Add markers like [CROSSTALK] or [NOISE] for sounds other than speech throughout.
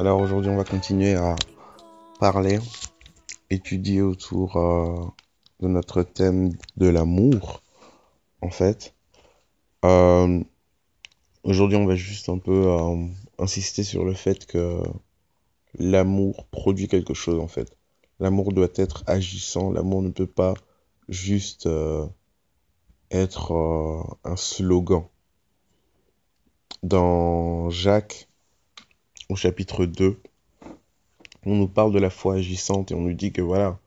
Alors aujourd'hui, on va continuer à parler, étudier autour euh, de notre thème de l'amour, en fait. Euh, aujourd'hui, on va juste un peu euh, insister sur le fait que l'amour produit quelque chose, en fait. L'amour doit être agissant, l'amour ne peut pas juste être un slogan. Dans Jacques, au chapitre 2, on nous parle de la foi agissante et on nous dit que voilà,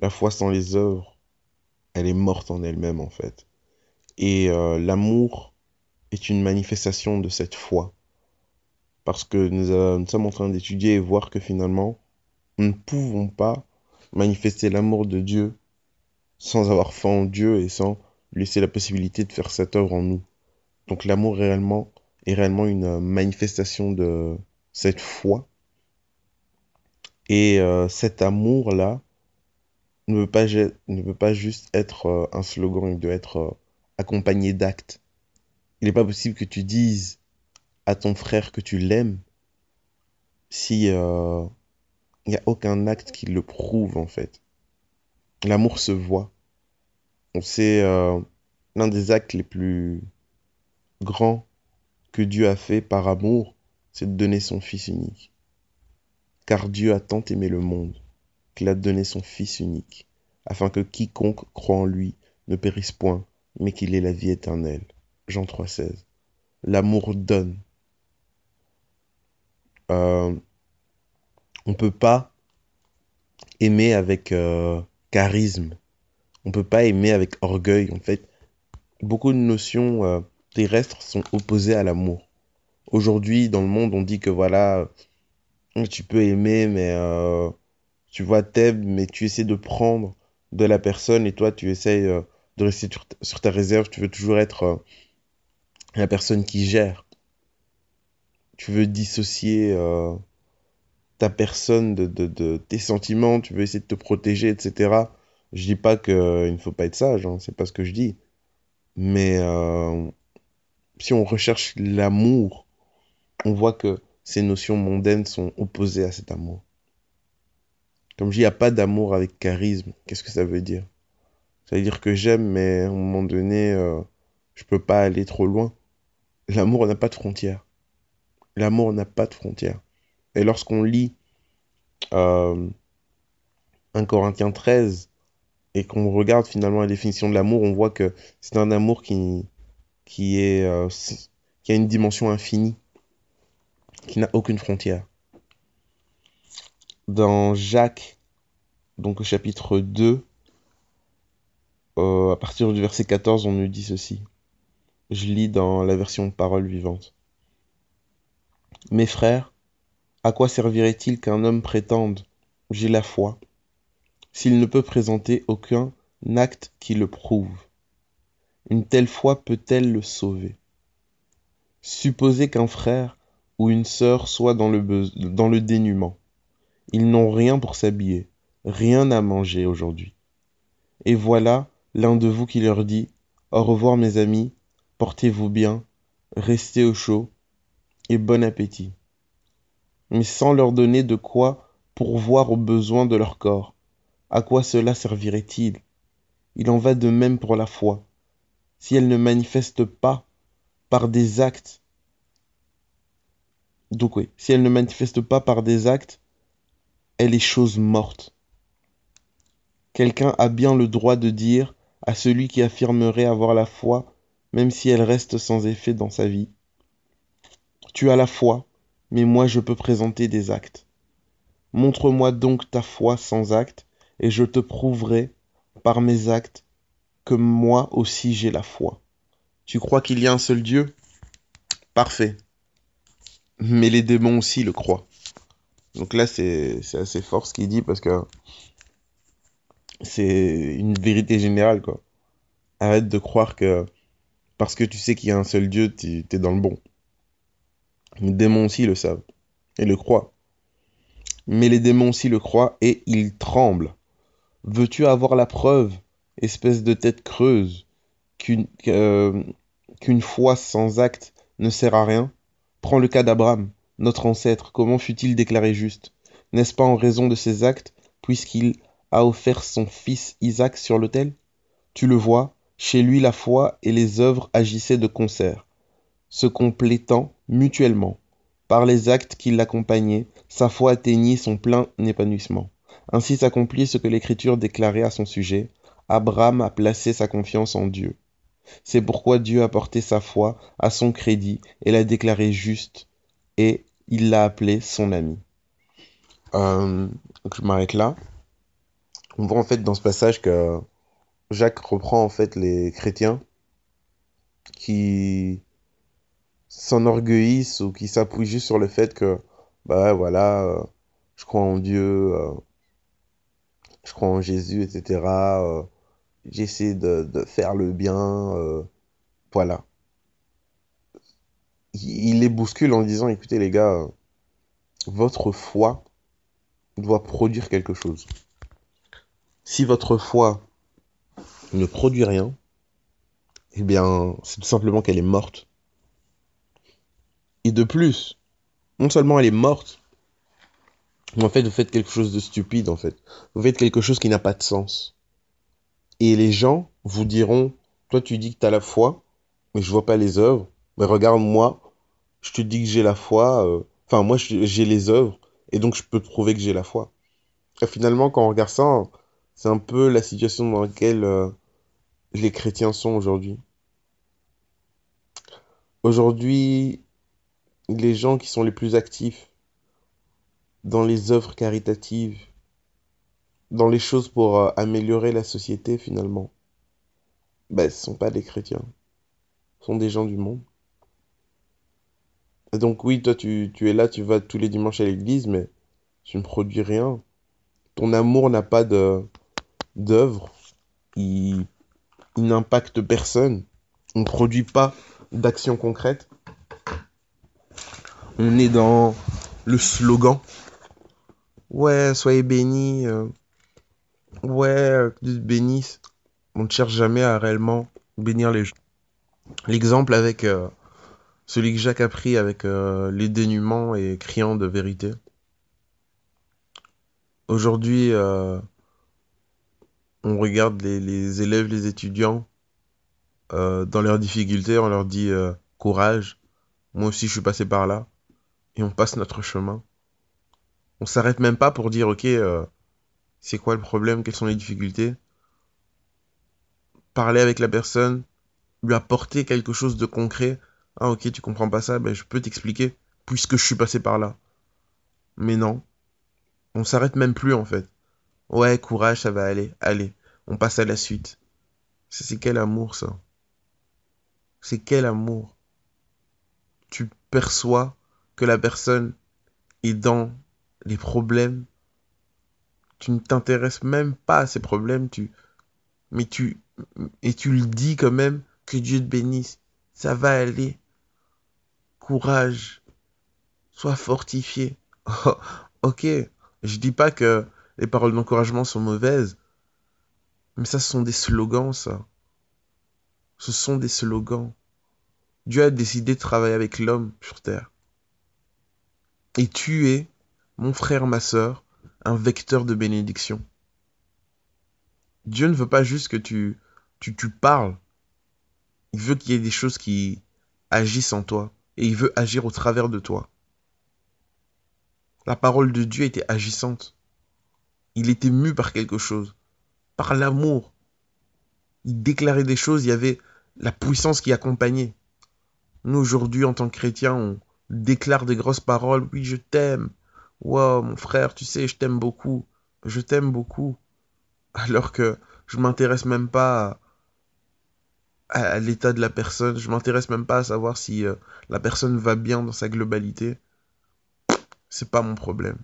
la foi sans les œuvres, elle est morte en elle-même en fait. Et euh, l'amour est une manifestation de cette foi. Parce que nous, euh, nous sommes en train d'étudier et voir que finalement, nous ne pouvons pas manifester l'amour de Dieu sans avoir foi en Dieu et sans laisser la possibilité de faire cette œuvre en nous. Donc l'amour réellement est réellement une euh, manifestation de cette foi. Et euh, cet amour-là ne peut pas, ne pas juste être euh, un slogan, il doit être euh, accompagné d'actes. Il n'est pas possible que tu dises à ton frère que tu l'aimes si il n'y a aucun acte qui le prouve en fait. L'amour se voit. On sait euh, l'un des actes les plus grands que Dieu a fait par amour, c'est de donner son Fils unique. Car Dieu a tant aimé le monde qu'il a donné son Fils unique, afin que quiconque croit en lui ne périsse point, mais qu'il ait la vie éternelle. Jean 3,16. L'amour donne. Euh, on ne peut pas aimer avec euh, charisme. On ne peut pas aimer avec orgueil. En fait, beaucoup de notions euh, terrestres sont opposées à l'amour. Aujourd'hui, dans le monde, on dit que voilà, tu peux aimer, mais euh, tu vois, t'aimes, mais tu essaies de prendre de la personne et toi, tu essaies euh, de rester sur ta, réserve. Tu veux toujours être euh, la personne qui gère. Tu veux dissocier euh, ta personne de, tes sentiments. Tu veux essayer de te protéger, etc. Je dis pas qu'il ne faut pas être sage, hein, c'est pas ce que je dis. Mais euh, si on recherche l'amour, on voit que ces notions mondaines sont opposées à cet amour. Comme je dis, il n'y a pas d'amour avec charisme. Qu'est-ce que ça veut dire? Ça veut dire que j'aime, mais à un moment donné, euh, je peux pas aller trop loin. L'amour n'a pas de frontières. L'amour n'a pas de frontières. Et lorsqu'on lit euh, 1 Corinthiens 13 et qu'on regarde finalement la définition de l'amour, on voit que c'est un amour qui, euh, a une dimension infinie, qui n'a aucune frontière. Dans Jacques, donc au chapitre 2, euh, à partir du verset 14, on nous dit ceci. Je lis dans la version Parole vivante. Mes frères, à quoi servirait-il qu'un homme prétende j'ai la foi s'il ne peut présenter aucun acte qui le prouve? Une telle foi peut-elle le sauver? Supposez qu'un frère ou une sœur soit dans le, dans le dénuement. Ils n'ont rien pour s'habiller, rien à manger aujourd'hui. Et voilà l'un de vous qui leur dit Au revoir mes amis, portez-vous bien, restez au chaud et bon appétit. Mais sans leur donner de quoi pourvoir aux besoins de leur corps. À quoi cela servirait-il? Il en va de même pour la foi. Si elle ne manifeste pas par des actes, donc oui, si elle ne manifeste pas par des actes, elle est chose morte. Quelqu'un a bien le droit de dire à celui qui affirmerait avoir la foi, même si elle reste sans effet dans sa vie, Tu as la foi, mais moi je peux présenter des actes. Montre-moi donc ta foi sans acte, et je te prouverai par mes actes que moi aussi j'ai la foi. Tu crois qu'il y a un seul Dieu? Parfait. Mais les démons aussi le croient. Donc là, c'est assez fort ce qu'il dit parce que c'est une vérité générale, quoi. Arrête de croire que parce que tu sais qu'il y a un seul Dieu, tu es dans le bon. Les démons aussi le savent et le croient. Mais les démons aussi le croient et ils tremblent. Veux-tu avoir la preuve, espèce de tête creuse, qu'une qu'une foi sans acte ne sert à rien? Prends le cas d'Abraham, notre ancêtre, comment fut-il déclaré juste? N'est-ce pas en raison de ses actes, puisqu'il a offert son fils Isaac sur l'autel? Tu le vois, chez lui la foi et les œuvres agissaient de concert, se complétant mutuellement. Par les actes qui l'accompagnaient, sa foi atteignit son plein épanouissement. Ainsi s'accomplit ce que l'Écriture déclarait à son sujet. Abraham a placé sa confiance en Dieu. C'est pourquoi Dieu a porté sa foi à son crédit et l'a déclaré juste, et il l'a appelé son ami. Euh, je m'arrête là. On voit en fait dans ce passage que Jacques reprend en fait les chrétiens qui s'enorgueillissent ou qui s'appuient juste sur le fait que, bah voilà, euh, je crois en Dieu, euh, je crois en Jésus, etc. j'essaie de, faire le bien, voilà. Il, les bouscule en disant, écoutez les gars, votre foi doit produire quelque chose. Si votre foi ne produit rien, eh bien, c'est tout simplement qu'elle est morte. Et de plus, non seulement elle est morte, mais en fait, vous faites quelque chose de stupide, en fait. Vous faites quelque chose qui n'a pas de sens. Et les gens vous diront, toi tu dis que tu as la foi, mais je vois pas les œuvres. Mais regarde moi, je te dis que j'ai la foi, euh, enfin moi j'ai les œuvres, et donc je peux prouver que j'ai la foi. Et finalement, quand on regarde ça, c'est un peu la situation dans laquelle euh, les chrétiens sont aujourd'hui. Aujourd'hui, les gens qui sont les plus actifs dans les œuvres caritatives, dans les choses pour euh, améliorer la société finalement, ben, ce ne sont pas des chrétiens, ce sont des gens du monde. Donc oui, toi tu, es là, tu vas tous les dimanches à l'église, mais tu ne produis rien. Ton amour n'a pas d'œuvre, il, il n'impacte personne, on ne produit pas d'action concrète on est dans le slogan. Ouais, soyez bénis. Euh, ouais, Dieu bénisse. On ne cherche jamais à réellement bénir les gens. L'exemple avec euh, celui que Jacques a pris avec euh, les dénuements et criant de vérité. Aujourd'hui, on regarde les, les, élèves, les étudiants dans leurs difficultés, on leur dit courage. Moi aussi, je suis passé par là et on passe notre chemin. On s'arrête même pas pour dire, ok, euh, c'est quoi le problème, quelles sont les difficultés? Parler avec la personne, lui apporter quelque chose de concret. Ah ok, tu comprends pas ça, ben je peux t'expliquer, puisque je suis passé par là. Mais non, on s'arrête même plus en fait. Ouais, courage, ça va aller, allez, on passe à la suite. C'est quel amour ça? C'est quel amour? Tu perçois que la personne est dans les problèmes, tu ne t'intéresses même pas à ces problèmes, tu, mais tu, et tu le dis quand même, que Dieu te bénisse, ça va aller, courage, sois fortifié. [LAUGHS] ok, je dis pas que les paroles d'encouragement sont mauvaises, mais ça ce sont des slogans, ça. Ce sont des slogans. Dieu a décidé de travailler avec l'homme sur terre. Et tu es, mon frère, ma sœur, un vecteur de bénédiction. Dieu ne veut pas juste que tu, tu, parles. Il veut qu'il y ait des choses qui agissent en toi. Et il veut agir au travers de toi. La parole de Dieu était agissante. Il était mu par quelque chose. Par l'amour. Il déclarait des choses, il y avait la puissance qui accompagnait. Nous, aujourd'hui, en tant que chrétiens, on, déclare des grosses paroles. Oui, je t'aime. Wow, mon frère, tu sais, je t'aime beaucoup. Je t'aime beaucoup. Alors que je m'intéresse même pas à, l'état de la personne. Je m'intéresse même pas à savoir si euh, la personne va bien dans sa globalité. C'est pas mon problème.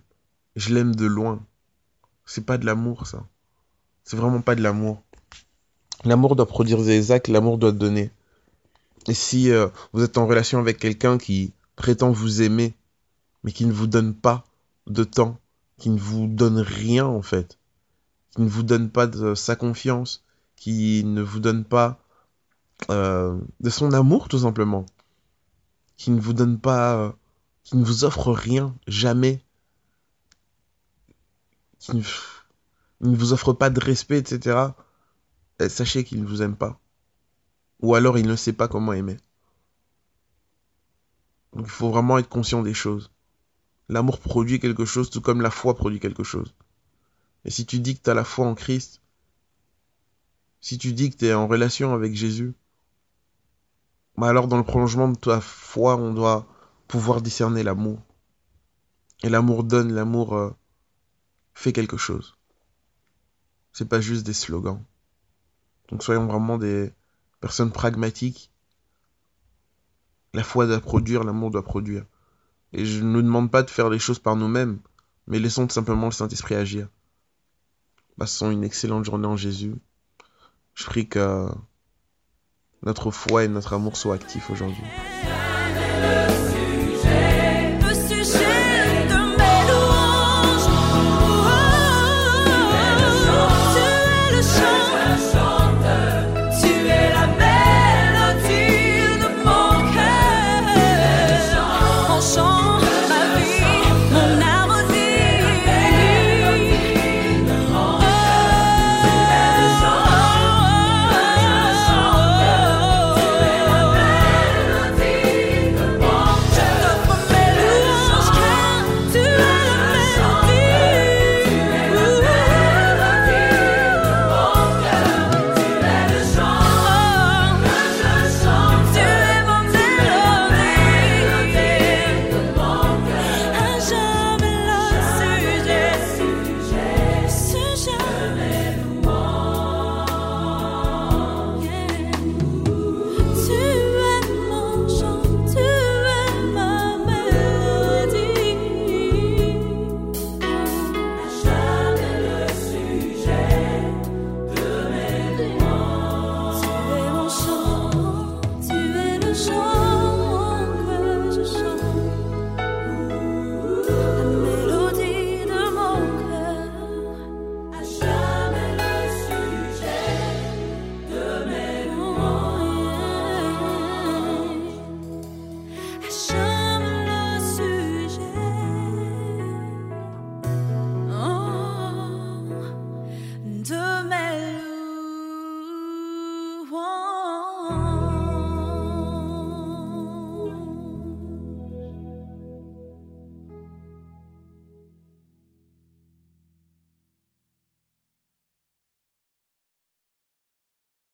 je l'aime de loin. C'est pas de l'amour, ça. C'est vraiment pas de l'amour. L'amour doit produire des actes, l'amour doit donner. Et si euh, vous êtes en relation avec quelqu'un qui prétend vous aimer, mais qui ne vous donne pas de temps, qui ne vous donne rien en fait, qui ne vous donne pas de sa confiance, qui ne vous donne pas euh, de son amour tout simplement, qui ne vous donne pas, euh, qui ne vous offre rien, jamais, qui ne, vous offre pas de respect, etc. Sachez qu'il ne vous aime pas. Ou alors il ne sait pas comment aimer. Il faut vraiment être conscient des choses. L'amour produit quelque chose tout comme la foi produit quelque chose. Et si tu dis que tu as la foi en Christ, si tu dis que tu es en relation avec Jésus, bah alors dans le prolongement de ta foi, on doit pouvoir discerner l'amour. Et l'amour donne, l'amour euh, fait quelque chose. C'est pas juste des slogans. Donc soyons vraiment des personnes pragmatiques. La foi doit produire, l'amour doit produire. Et je ne nous demande pas de faire les choses par nous-mêmes, mais laissons tout simplement le Saint-Esprit agir. Passons une excellente journée en Jésus. Je prie que notre foi et notre amour soient actifs aujourd'hui.